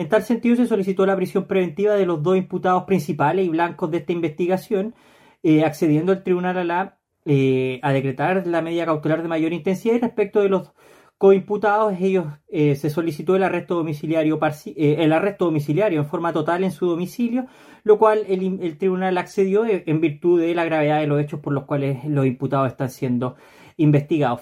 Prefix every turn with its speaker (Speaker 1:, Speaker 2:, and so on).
Speaker 1: En tal sentido, se solicitó la prisión preventiva de los dos imputados principales y blancos de esta investigación, eh, accediendo el tribunal a, la, eh, a decretar la medida cautelar de mayor intensidad y respecto de los coimputados, ellos eh, se solicitó el arresto domiciliario eh, el arresto domiciliario en forma total en su domicilio, lo cual el, el tribunal accedió eh, en virtud de la gravedad de los hechos por los cuales los imputados están siendo investigados.